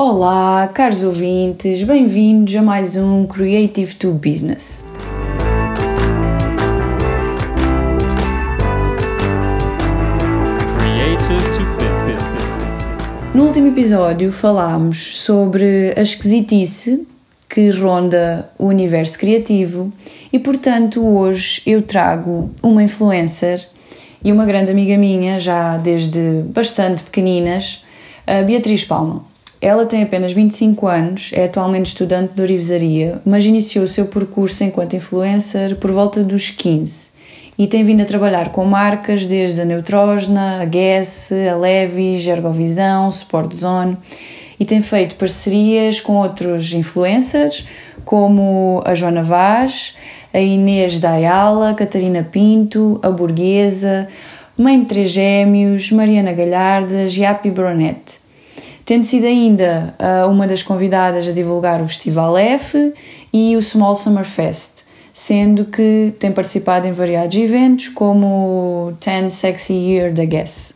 Olá, caros ouvintes, bem-vindos a mais um Creative to Business. Creative to Business. No último episódio falámos sobre a esquisitice que ronda o universo criativo e, portanto, hoje eu trago uma influencer e uma grande amiga minha, já desde bastante pequeninas, a Beatriz Palma. Ela tem apenas 25 anos, é atualmente estudante de orivesaria, mas iniciou o seu percurso enquanto influencer por volta dos 15 e tem vindo a trabalhar com marcas desde a Neutrógena, a Guess, a Levi, Ergovisão, Sport Zone e tem feito parcerias com outros influencers como a Joana Vaz, a Inês da Ayala, Catarina Pinto, a Burguesa, Mãe de Três Gêmeos, Mariana Galhardas e Happy Bronette tendo sido ainda uh, uma das convidadas a divulgar o Festival F e o Small Summer Fest, sendo que tem participado em variados eventos como o 10 Sexy Year da Guess.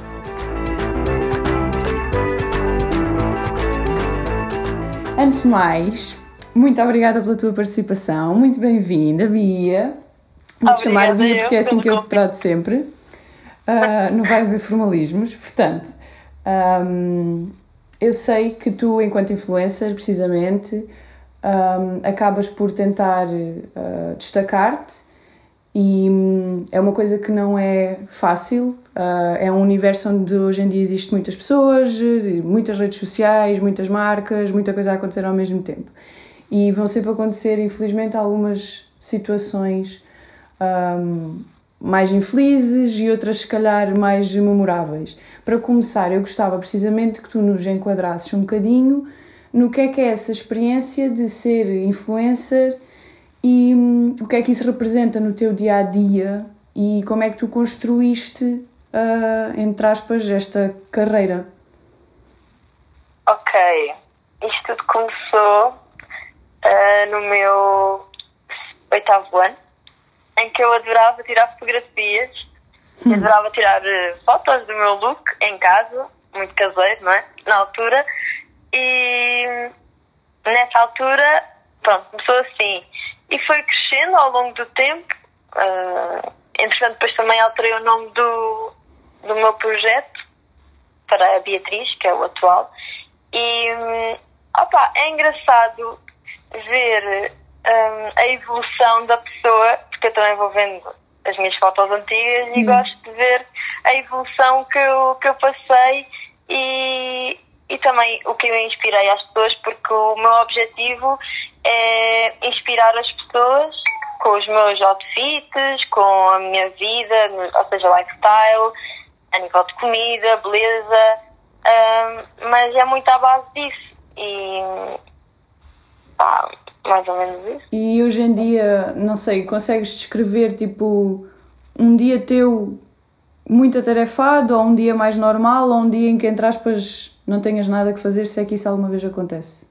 Antes de mais, muito obrigada pela tua participação, muito bem-vinda, Bia. Vou-te chamar Bia porque é assim que eu te trato sempre. Uh, não vai haver formalismos, portanto. Um, eu sei que tu, enquanto influencer, precisamente, um, acabas por tentar uh, destacar-te e um, é uma coisa que não é fácil. Uh, é um universo onde hoje em dia existem muitas pessoas, muitas redes sociais, muitas marcas, muita coisa a acontecer ao mesmo tempo. E vão sempre acontecer, infelizmente, algumas situações um, mais infelizes e outras, se calhar, mais memoráveis. Para começar, eu gostava precisamente que tu nos enquadrasses um bocadinho no que é que é essa experiência de ser influencer e hum, o que é que isso representa no teu dia a dia e como é que tu construíste, uh, entre aspas, esta carreira. Ok, isto tudo começou uh, no meu oitavo ano em que eu adorava tirar fotografias, hum. adorava tirar uh, fotos do meu look em casa, muito caseiro, não é? Na altura. E nessa altura, pronto, começou assim. E foi crescendo ao longo do tempo. Uh, entretanto, depois também alterei o nome do, do meu projeto para a Beatriz, que é o atual. E um, opa, é engraçado ver um, a evolução da pessoa porque eu também vou vendo as minhas fotos antigas Sim. e gosto de ver a evolução que eu, que eu passei e, e também o que eu inspirei às pessoas, porque o meu objetivo é inspirar as pessoas com os meus outfits, com a minha vida, ou seja, lifestyle, a nível de comida, beleza, um, mas é muito à base disso. E pá, mais ou menos isso. E hoje em dia, não sei, consegues descrever tipo um dia teu muito atarefado ou um dia mais normal ou um dia em que, entre aspas, não tenhas nada que fazer, se é que isso alguma vez acontece?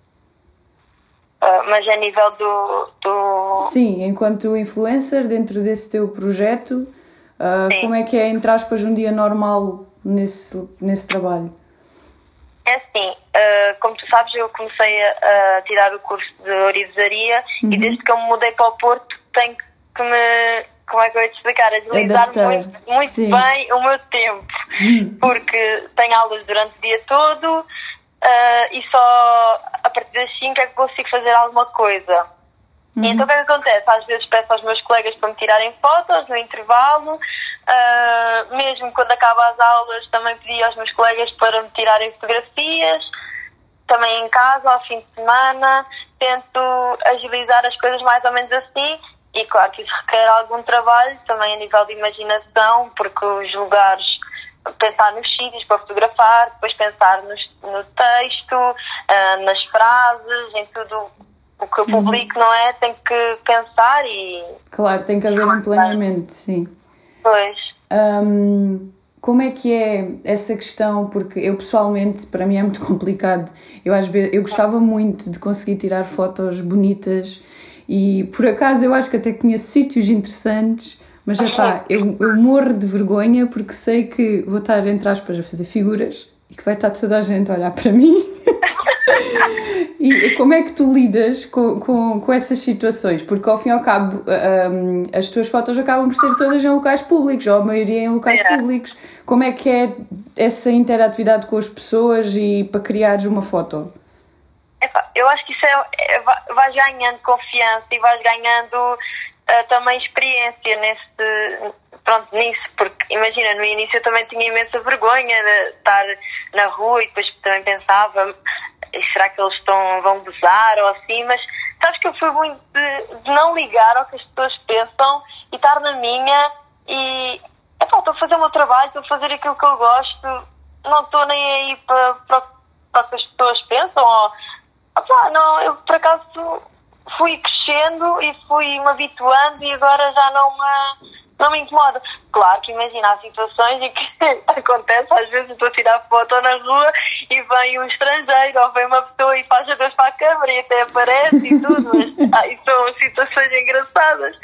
Uh, mas a nível do, do. Sim, enquanto influencer, dentro desse teu projeto, uh, como é que é, entre aspas, um dia normal nesse, nesse trabalho? É assim, uh, como tu sabes, eu comecei a, a tirar o curso de orivesaria uhum. e desde que eu me mudei para o Porto tenho que me, como é que eu ia te explicar, agilizar muito, muito bem o meu tempo, uhum. porque tenho aulas durante o dia todo uh, e só a partir das 5 é que consigo fazer alguma coisa. Uhum. Então o que é que acontece? Às vezes peço aos meus colegas para me tirarem fotos no intervalo, Uh, mesmo quando acaba as aulas, também pedi aos meus colegas para me tirarem fotografias, também em casa, ao fim de semana. Tento agilizar as coisas mais ou menos assim. E claro que isso requer algum trabalho, também a nível de imaginação, porque os lugares, pensar nos sítios para fotografar, depois pensar nos, no texto, uh, nas frases, em tudo o que eu uhum. publico, uhum. não é? Tem que pensar e. Claro, tem que haver um planeamento, sim. Pois. Um, como é que é essa questão? Porque eu pessoalmente, para mim é muito complicado. Eu às vezes eu gostava muito de conseguir tirar fotos bonitas e por acaso eu acho que até conheço sítios interessantes, mas é pá, eu, eu morro de vergonha porque sei que vou estar entre aspas a fazer figuras e que vai estar toda a gente a olhar para mim. E como é que tu lidas com, com, com essas situações? Porque ao fim e ao cabo um, as tuas fotos acabam por ser todas em locais públicos, ou a maioria em locais é. públicos. Como é que é essa interatividade com as pessoas e para criares uma foto? eu acho que isso é, é, vais ganhando confiança e vais ganhando uh, também experiência nesse, pronto, nisso, porque imagina, no início eu também tinha imensa vergonha de estar na rua e depois também pensava, será que eles estão, vão gozar ou assim, mas sabes que eu fui muito de, de não ligar ao que as pessoas pensam e estar na minha e epá, estou a fazer o meu trabalho, estou a fazer aquilo que eu gosto, não estou nem aí para, para, para o que as pessoas pensam ou Opa, não, eu por acaso fui crescendo e fui me habituando e agora já não me, não me incomoda. Claro que imagina, há situações em que acontece, às vezes estou a tirar foto na rua e vem um estrangeiro ou vem uma pessoa e faz a dois para a câmara e até aparece e tudo, mas ah, são situações engraçadas.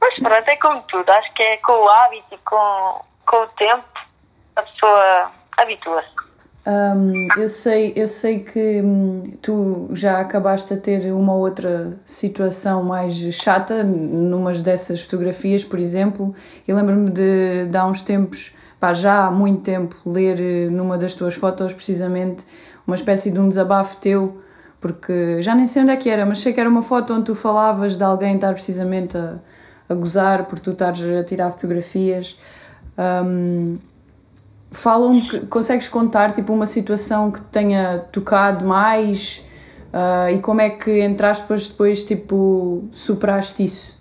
Mas pronto, é como tudo, acho que é com o hábito e com, com o tempo a pessoa habitua-se. Um, eu, sei, eu sei que hum, tu já acabaste a ter uma outra situação mais chata numas dessas fotografias, por exemplo. Eu lembro-me de, de há uns tempos, pá, já há muito tempo, ler eh, numa das tuas fotos precisamente uma espécie de um desabafo teu, porque já nem sei onde é que era, mas sei que era uma foto onde tu falavas de alguém estar precisamente a, a gozar por tu estares a tirar fotografias. Um, falam que consegues contar tipo uma situação que tenha tocado mais uh, e como é que entraste depois, depois tipo superaste isso?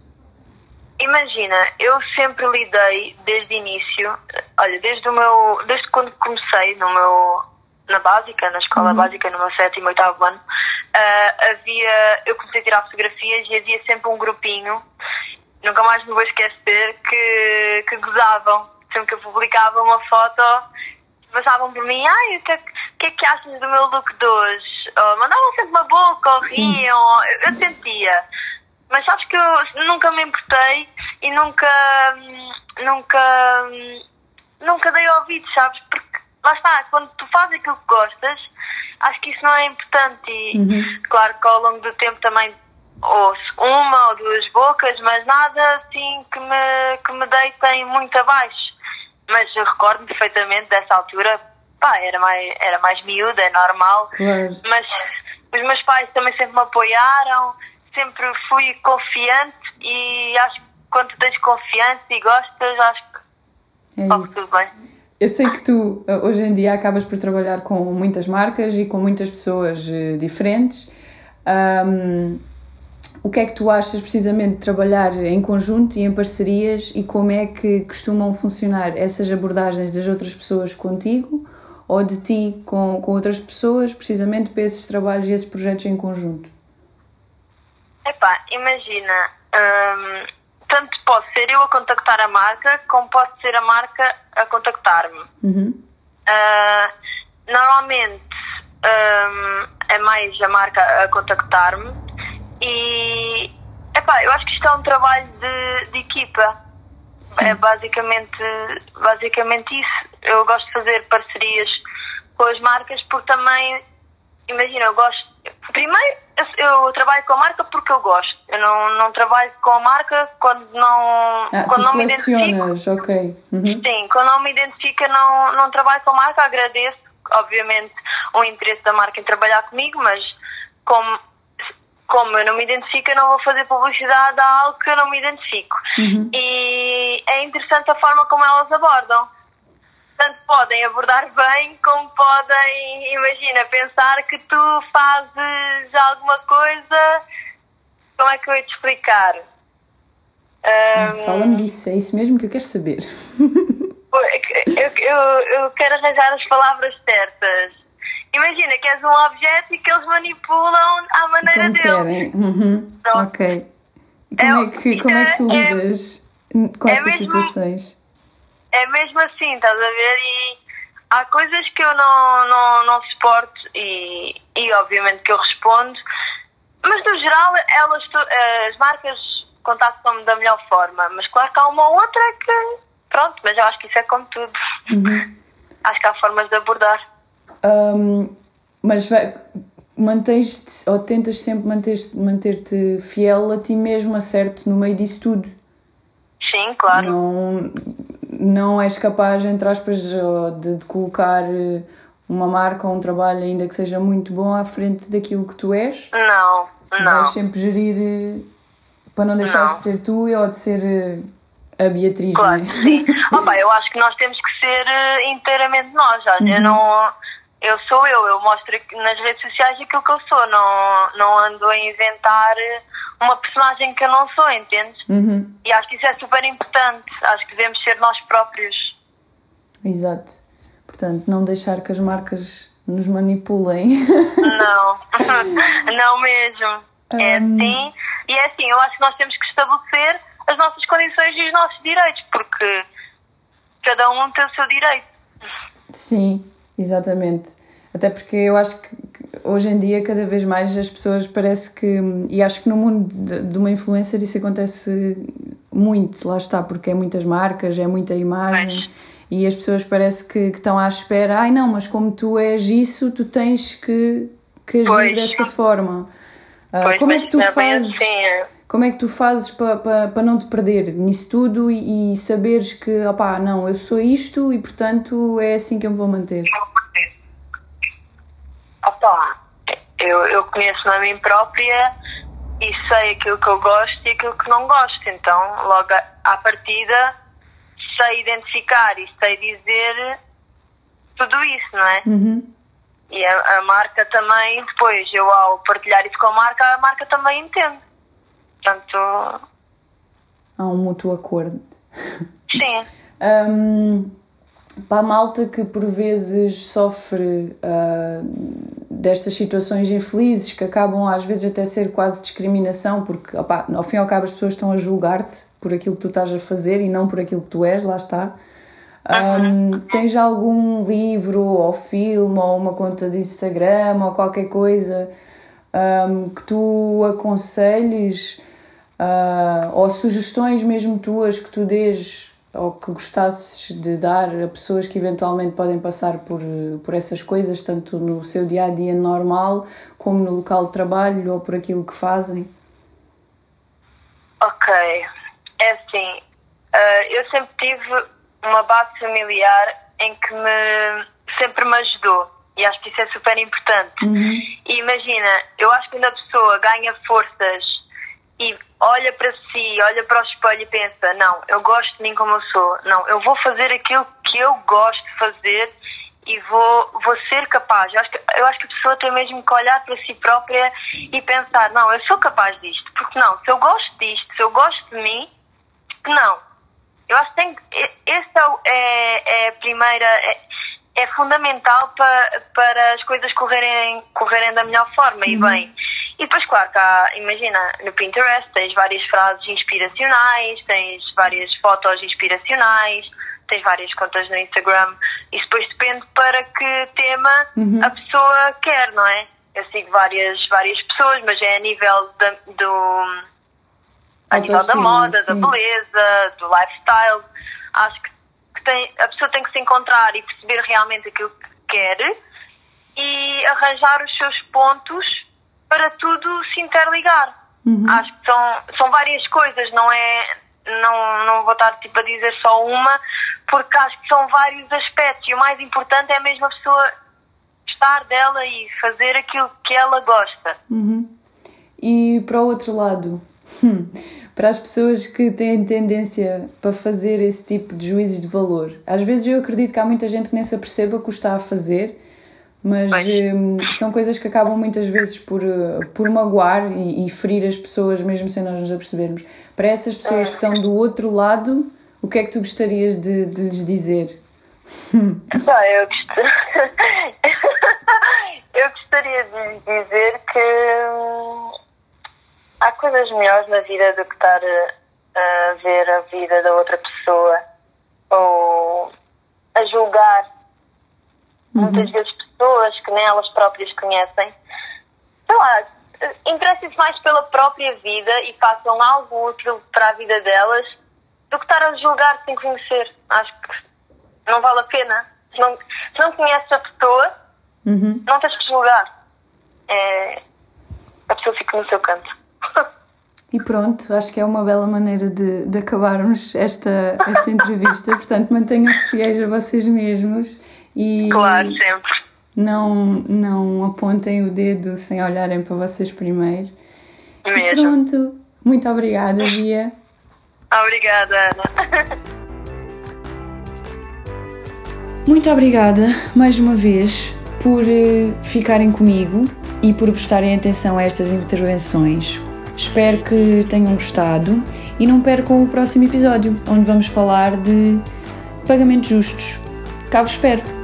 Imagina, eu sempre lidei desde o início, olha, desde o meu, desde quando comecei no meu, na básica, na escola uhum. básica, no meu sétimo e oitavo ano, uh, havia, eu comecei a tirar fotografias e havia sempre um grupinho, nunca mais me vou esquecer, que, que gozavam sempre que eu publicava uma foto, passavam por mim, ai, o que, é, que é que achas do meu look de hoje? Ou mandavam sempre uma boca, ou riam, eu, eu sentia. Mas sabes que eu nunca me importei e nunca, nunca, nunca dei ouvidos, sabes? Porque lá está, quando tu fazes aquilo que gostas, acho que isso não é importante. E uhum. claro que ao longo do tempo também ouço uma ou duas bocas, mas nada assim que me, que me deitem muito abaixo mas eu recordo perfeitamente dessa altura, pá, era mais, era mais miúda, é normal, claro. mas os meus pais também sempre me apoiaram, sempre fui confiante e acho que quando tens confiança e gostas, acho que é tudo bem. Eu sei que tu eh, hoje em dia acabas por trabalhar com muitas marcas e com muitas pessoas eh, diferentes. Um, o que é que tu achas precisamente de trabalhar em conjunto e em parcerias e como é que costumam funcionar essas abordagens das outras pessoas contigo ou de ti com, com outras pessoas, precisamente para esses trabalhos e esses projetos em conjunto? Epá, imagina, hum, tanto pode ser eu a contactar a marca, como pode ser a marca a contactar-me. Uhum. Uh, normalmente hum, é mais a marca a contactar-me e epá, eu acho que isto é um trabalho de, de equipa. Sim. É basicamente, basicamente isso. Eu gosto de fazer parcerias com as marcas porque também, imagina, eu gosto. Primeiro, eu, trabalho com a marca porque eu gosto. Eu não, não trabalho com a marca quando não, ah, quando não me identifico. ok. Uhum. Sim, quando não me identifica, não, não trabalho com a marca. Agradeço, obviamente, o interesse da marca em trabalhar comigo, mas como como eu não me identifico, eu não vou fazer publicidade a algo que eu não me identifico. Uhum. E é interessante a forma como elas abordam. Tanto podem abordar bem, como podem, imagina, pensar que tu fazes alguma coisa. Como é que eu ia te explicar? Um, Fala-me disso, é isso mesmo que eu quero saber. eu, eu, eu quero arranjar as palavras certas Imagina que és um objeto e que eles manipulam à maneira como deles. Querem. Uhum. Ok. E como é, é que, como é que tu é- lidas é, com essas mesmo, situações? É mesmo assim, estás a ver? E há coisas que eu não, não, não suporto e, e obviamente que eu respondo, mas no geral elas, as marcas contactam-me da melhor forma, mas claro que há uma outra que pronto, mas eu acho que isso é como tudo. Uhum. Acho que há formas de abordar. Um, mas mantens-te ou tentas sempre manter-te manter fiel a ti mesmo, certo no meio disso tudo. Sim, claro. Não, não és capaz, entre aspas, de, de colocar uma marca ou um trabalho, ainda que seja muito bom, à frente daquilo que tu és. Não, não. Vais sempre gerir para não deixar não. de ser tu ou de ser a Beatriz, claro, não é? sim. Opa, eu acho que nós temos que ser inteiramente nós. Uhum. Eu não eu sou eu, eu mostro nas redes sociais aquilo que eu sou, não, não ando a inventar uma personagem que eu não sou, entendes? Uhum. E acho que isso é super importante, acho que devemos ser nós próprios. Exato. Portanto, não deixar que as marcas nos manipulem. Não, não mesmo. Um... É assim, e é assim, eu acho que nós temos que estabelecer as nossas condições e os nossos direitos, porque cada um tem o seu direito. Sim, Exatamente. Até porque eu acho que hoje em dia, cada vez mais, as pessoas parece que. E acho que no mundo de, de uma influencer isso acontece muito, lá está, porque é muitas marcas, é muita imagem. E as pessoas parece que, que, estão à espera, ai não, mas como tu és isso, tu tens que, que agir pois. dessa forma. Uh, pois, como é que tu fazes? Assim, é. Como é que tu fazes para pa, pa não te perder nisso tudo e, e saberes que, opá, não, eu sou isto e portanto é assim que eu me vou manter? Opá, eu, eu conheço-me a mim própria e sei aquilo que eu gosto e aquilo que não gosto, então logo à partida sei identificar e sei dizer tudo isso, não é? Uhum. E a, a marca também, depois eu ao partilhar isso com a marca, a marca também entende. Portanto. Há um mútuo acordo. Sim. um, para a malta que por vezes sofre uh, destas situações infelizes que acabam às vezes até ser quase discriminação, porque opa, ao fim e ao cabo as pessoas estão a julgar-te por aquilo que tu estás a fazer e não por aquilo que tu és, lá está. Um, tens algum livro ou filme ou uma conta de Instagram ou qualquer coisa um, que tu aconselhes uh, ou sugestões mesmo tuas que tu dês ou que gostasses de dar a pessoas que eventualmente podem passar por, por essas coisas, tanto no seu dia a dia normal, como no local de trabalho ou por aquilo que fazem? Ok, é assim, uh, eu sempre tive uma base familiar em que me sempre me ajudou e acho que isso é super importante. Uhum. E imagina, eu acho que quando a pessoa ganha forças e olha para si, olha para o espelho e pensa: não, eu gosto de mim como eu sou, não, eu vou fazer aquilo que eu gosto de fazer e vou, vou ser capaz. Eu acho, que, eu acho que a pessoa tem mesmo que olhar para si própria e pensar: não, eu sou capaz disto, porque não, se eu gosto disto, se eu gosto de mim, não. Eu acho que tem, esse é, é, é a primeira. É, é fundamental para, para as coisas correrem, correrem da melhor forma uhum. e bem. E depois, claro, cá, imagina, no Pinterest tens várias frases inspiracionais, tens várias fotos inspiracionais, tens várias contas no Instagram. Isso depois depende para que tema uhum. a pessoa quer, não é? Eu sigo várias, várias pessoas, mas é a nível da, do. a nível da moda, sim. da beleza, do lifestyle. Acho que, que tem, a pessoa tem que se encontrar e perceber realmente aquilo que quer e arranjar os seus pontos para tudo se interligar. Uhum. Acho que são, são várias coisas, não é. Não, não vou estar tipo, a dizer só uma, porque acho que são vários aspectos e o mais importante é mesmo a pessoa estar dela e fazer aquilo que ela gosta. Uhum. E para o outro lado, para as pessoas que têm tendência para fazer esse tipo de juízes de valor, às vezes eu acredito que há muita gente que nem se aperceba que o está a fazer mas um, são coisas que acabam muitas vezes por, uh, por magoar e, e, ferir as pessoas, mesmo sem nós nos apercebermos. Para essas pessoas que estão do outro lado, o que é que tu gostarias de, de lhes dizer? Ah, eu, gost... eu gostaria de lhes dizer que hum, há coisas melhores na vida do que estar a ver a vida da outra pessoa ou a julgar. Uhum. Muitas vezes pessoas que nem elas próprias conhecem, sei lá, interessem-se mais pela própria vida e façam algo útil para a vida delas do que estar a julgar sem conhecer. Acho que não vale a pena. Se não, se não conheces a pessoa, uhum. não tens que julgar. é, a pessoa fica no seu canto. E pronto, acho que é uma bela maneira de, de acabarmos esta, esta entrevista. Portanto, mantenham-se fiéis a vocês mesmos e Claro, sempre. não, não apontem o dedo sem olharem para vocês primeiro. E Mesmo. pronto, muito obrigada, Bia. Obrigada, Ana. Muito obrigada mais uma vez por eh, ficarem comigo e por prestarem atenção a estas intervenções. Espero que tenham gostado e não percam o próximo episódio, onde vamos falar de pagamentos justos. Cá vos espero!